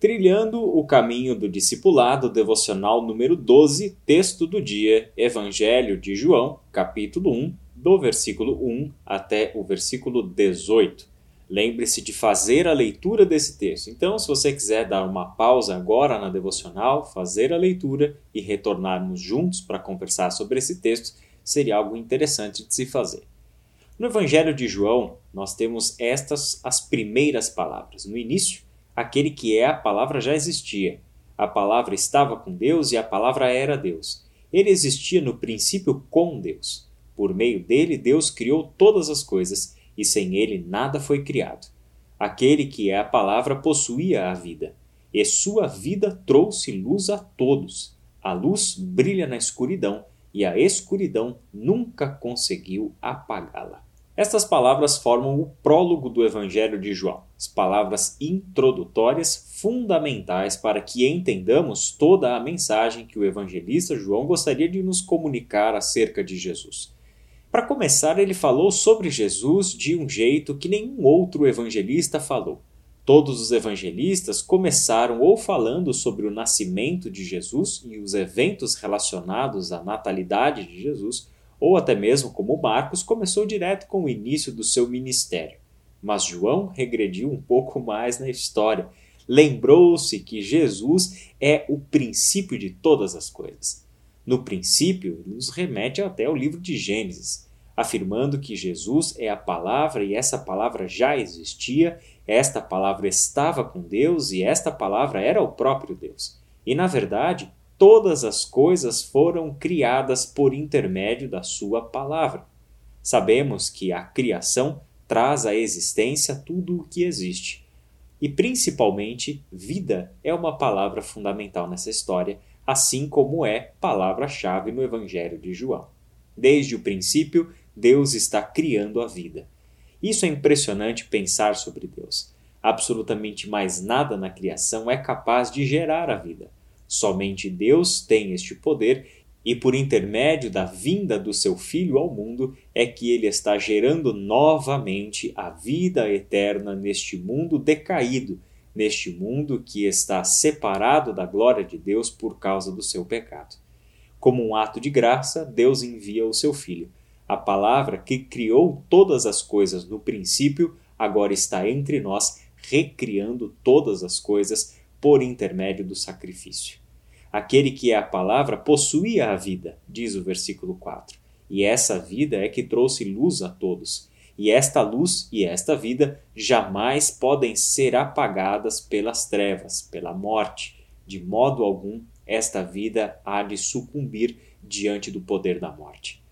Trilhando o caminho do discipulado, devocional número 12, texto do dia, Evangelho de João, capítulo 1, do versículo 1 até o versículo 18. Lembre-se de fazer a leitura desse texto. Então, se você quiser dar uma pausa agora na devocional, fazer a leitura e retornarmos juntos para conversar sobre esse texto, seria algo interessante de se fazer. No Evangelho de João, nós temos estas as primeiras palavras. No início, aquele que é a palavra já existia. A palavra estava com Deus e a palavra era Deus. Ele existia no princípio com Deus. Por meio dele, Deus criou todas as coisas e sem ele nada foi criado. Aquele que é a palavra possuía a vida, e sua vida trouxe luz a todos. A luz brilha na escuridão e a escuridão nunca conseguiu apagá-la. Estas palavras formam o prólogo do Evangelho de João, as palavras introdutórias fundamentais para que entendamos toda a mensagem que o evangelista João gostaria de nos comunicar acerca de Jesus. Para começar, ele falou sobre Jesus de um jeito que nenhum outro evangelista falou. Todos os evangelistas começaram ou falando sobre o nascimento de Jesus e os eventos relacionados à natalidade de Jesus, ou até mesmo como Marcos começou direto com o início do seu ministério. Mas João regrediu um pouco mais na história. Lembrou-se que Jesus é o princípio de todas as coisas. No princípio, nos remete até ao livro de Gênesis, afirmando que Jesus é a palavra e essa palavra já existia, esta palavra estava com Deus e esta palavra era o próprio Deus. E na verdade, todas as coisas foram criadas por intermédio da Sua palavra. Sabemos que a criação traz à existência tudo o que existe. E principalmente, vida é uma palavra fundamental nessa história, assim como é palavra-chave no Evangelho de João. Desde o princípio, Deus está criando a vida. Isso é impressionante pensar sobre Deus. Absolutamente mais nada na criação é capaz de gerar a vida. Somente Deus tem este poder e por intermédio da vinda do seu Filho ao mundo é que ele está gerando novamente a vida eterna neste mundo decaído, neste mundo que está separado da glória de Deus por causa do seu pecado. Como um ato de graça, Deus envia o seu Filho. A palavra que criou todas as coisas no princípio agora está entre nós, recriando todas as coisas por intermédio do sacrifício. Aquele que é a palavra possuía a vida, diz o versículo 4. E essa vida é que trouxe luz a todos. E esta luz e esta vida jamais podem ser apagadas pelas trevas, pela morte. De modo algum, esta vida há de sucumbir diante do poder da morte.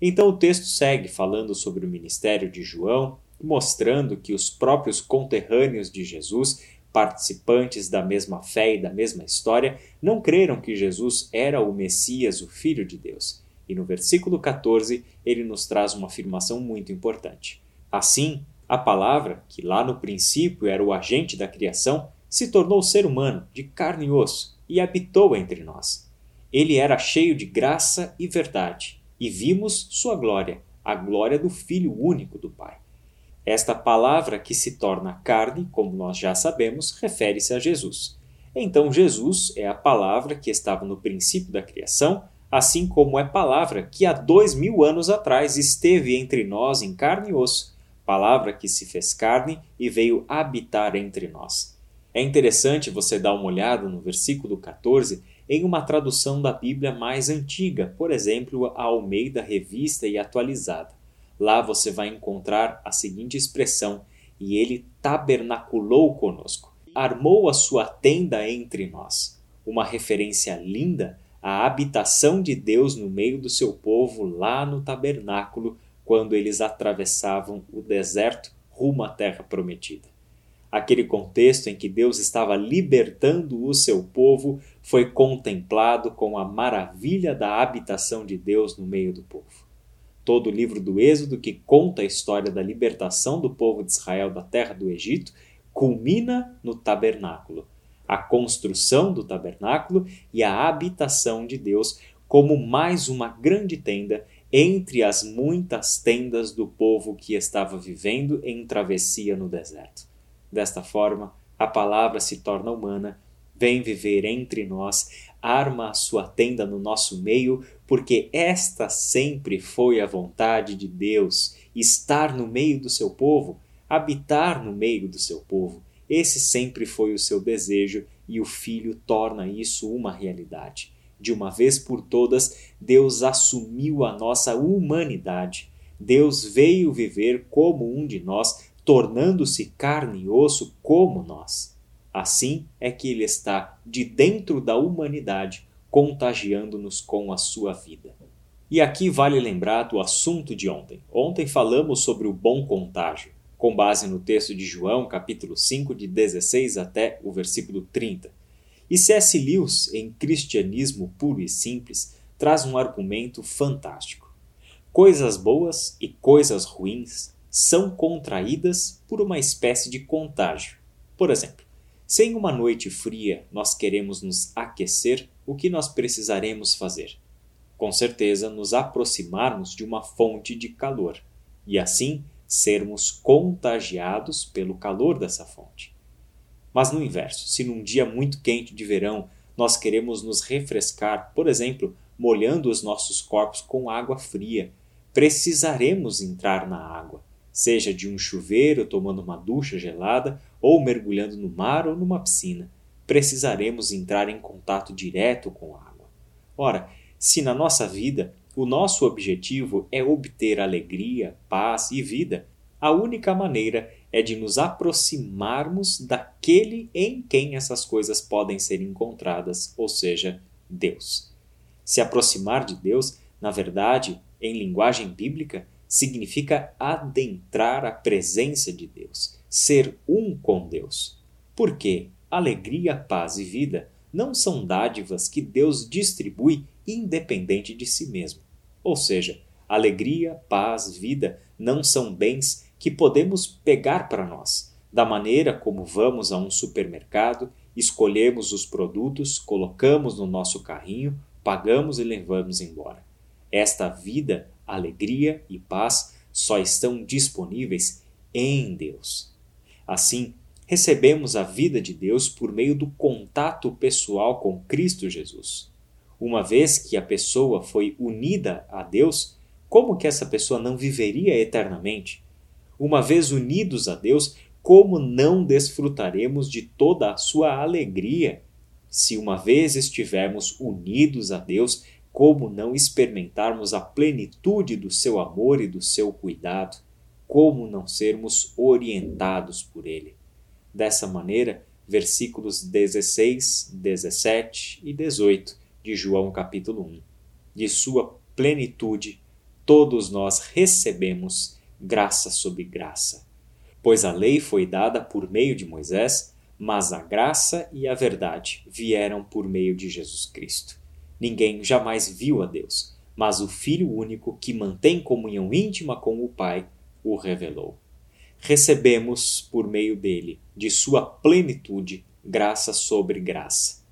Então o texto segue falando sobre o ministério de João, mostrando que os próprios conterrâneos de Jesus participantes da mesma fé e da mesma história, não creram que Jesus era o Messias, o Filho de Deus. E no versículo 14, ele nos traz uma afirmação muito importante. Assim, a palavra, que lá no princípio era o agente da criação, se tornou ser humano, de carne e osso, e habitou entre nós. Ele era cheio de graça e verdade, e vimos sua glória, a glória do Filho único do Pai. Esta palavra que se torna carne, como nós já sabemos, refere-se a Jesus. Então, Jesus é a palavra que estava no princípio da criação, assim como é palavra que há dois mil anos atrás esteve entre nós em carne e osso, palavra que se fez carne e veio habitar entre nós. É interessante você dar uma olhada no versículo 14 em uma tradução da Bíblia mais antiga, por exemplo, a Almeida Revista e Atualizada. Lá você vai encontrar a seguinte expressão: E ele tabernaculou conosco, armou a sua tenda entre nós. Uma referência linda à habitação de Deus no meio do seu povo lá no tabernáculo, quando eles atravessavam o deserto rumo à terra prometida. Aquele contexto em que Deus estava libertando o seu povo foi contemplado com a maravilha da habitação de Deus no meio do povo. Todo o livro do Êxodo, que conta a história da libertação do povo de Israel da terra do Egito, culmina no tabernáculo. A construção do tabernáculo e a habitação de Deus como mais uma grande tenda entre as muitas tendas do povo que estava vivendo em travessia no deserto. Desta forma, A palavra se torna humana, vem viver entre nós, arma a sua tenda no nosso meio, porque esta sempre foi a vontade de Deus, estar no meio do seu povo, habitar no meio do seu povo. Esse sempre foi o seu desejo e o Filho torna isso uma realidade. De uma vez por todas, Deus assumiu a nossa humanidade. Deus veio viver como um de nós, tornando-se carne e osso como nós. Assim é que ele está de dentro da humanidade, contagiando-nos com a sua vida. E aqui vale lembrar do assunto de ontem. Ontem falamos sobre o bom contágio, com base no texto de João, capítulo 5, de 16 até o versículo 30. E C.S. Lewis, em Cristianismo Puro e Simples, traz um argumento fantástico. Coisas boas e coisas ruins são contraídas por uma espécie de contágio. Por exemplo, se em uma noite fria nós queremos nos aquecer, o que nós precisaremos fazer? Com certeza, nos aproximarmos de uma fonte de calor e assim sermos contagiados pelo calor dessa fonte. Mas no inverso, se num dia muito quente de verão nós queremos nos refrescar, por exemplo, molhando os nossos corpos com água fria, precisaremos entrar na água, seja de um chuveiro tomando uma ducha gelada ou mergulhando no mar ou numa piscina. Precisaremos entrar em contato direto com a água. Ora, se na nossa vida o nosso objetivo é obter alegria, paz e vida, a única maneira é de nos aproximarmos daquele em quem essas coisas podem ser encontradas, ou seja, Deus. Se aproximar de Deus, na verdade, em linguagem bíblica, significa adentrar a presença de Deus, ser um com Deus. Porque alegria, paz e vida não são dádivas que Deus distribui independente de si mesmo. Ou seja, alegria, paz, vida não são bens que podemos pegar para nós, da maneira como vamos a um supermercado, escolhemos os produtos, colocamos no nosso carrinho, pagamos e levamos embora. Esta vida, alegria e paz só estão disponíveis em Deus. Assim, recebemos a vida de Deus por meio do contato pessoal com Cristo Jesus. Uma vez que a pessoa foi unida a Deus, como que essa pessoa não viveria eternamente? Uma vez unidos a Deus, como não desfrutaremos de toda a sua alegria? Se uma vez estivermos unidos a Deus, como não experimentarmos a plenitude do seu amor e do seu cuidado? Como não sermos orientados por Ele? Dessa maneira, versículos 16, 17 e 18 de João capítulo 1. De sua plenitude, todos nós recebemos graça sobre graça. Pois a lei foi dada por meio de Moisés, mas a graça e a verdade vieram por meio de Jesus Cristo. Ninguém jamais viu a Deus, mas o Filho único, que mantém comunhão íntima com o Pai, o revelou. Recebemos, por meio dele, de sua plenitude, graça sobre graça.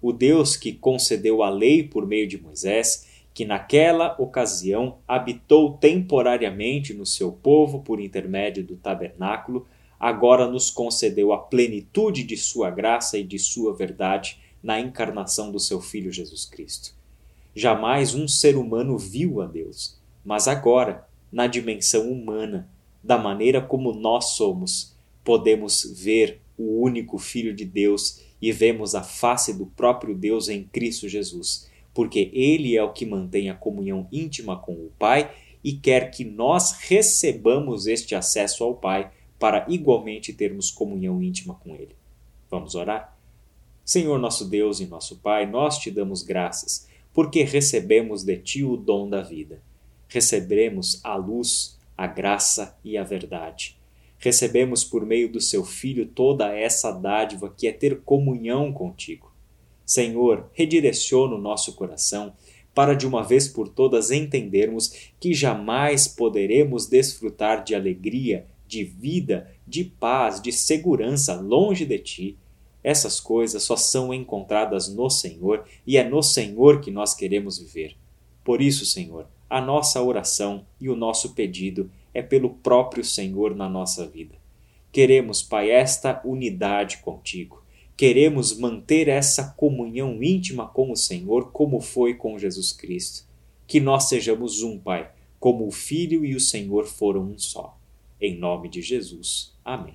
O Deus que concedeu a lei por meio de Moisés que naquela ocasião habitou temporariamente no seu povo por intermédio do tabernáculo, agora nos concedeu a plenitude de sua graça e de sua verdade na encarnação do seu Filho Jesus Cristo. Jamais um ser humano viu a Deus, mas agora, na dimensão humana, da maneira como nós somos, podemos ver o único Filho de Deus e vemos a face do próprio Deus em Cristo Jesus porque Ele é o que mantém a comunhão íntima com o Pai e quer que nós recebamos este acesso ao Pai para igualmente termos comunhão íntima com Ele. Vamos orar? Senhor nosso Deus e nosso Pai, nós te damos graças, porque recebemos de Ti o dom da vida. Receberemos a luz, a graça e a verdade. Recebemos por meio do Seu Filho toda essa dádiva que é ter comunhão contigo. Senhor, redireciona o nosso coração para de uma vez por todas entendermos que jamais poderemos desfrutar de alegria, de vida, de paz, de segurança longe de ti. Essas coisas só são encontradas no Senhor e é no Senhor que nós queremos viver. Por isso, Senhor, a nossa oração e o nosso pedido é pelo próprio Senhor na nossa vida Queremos, Pai, esta unidade contigo. Queremos manter essa comunhão íntima com o Senhor, como foi com Jesus Cristo. Que nós sejamos um, Pai, como o Filho e o Senhor foram um só. Em nome de Jesus. Amém.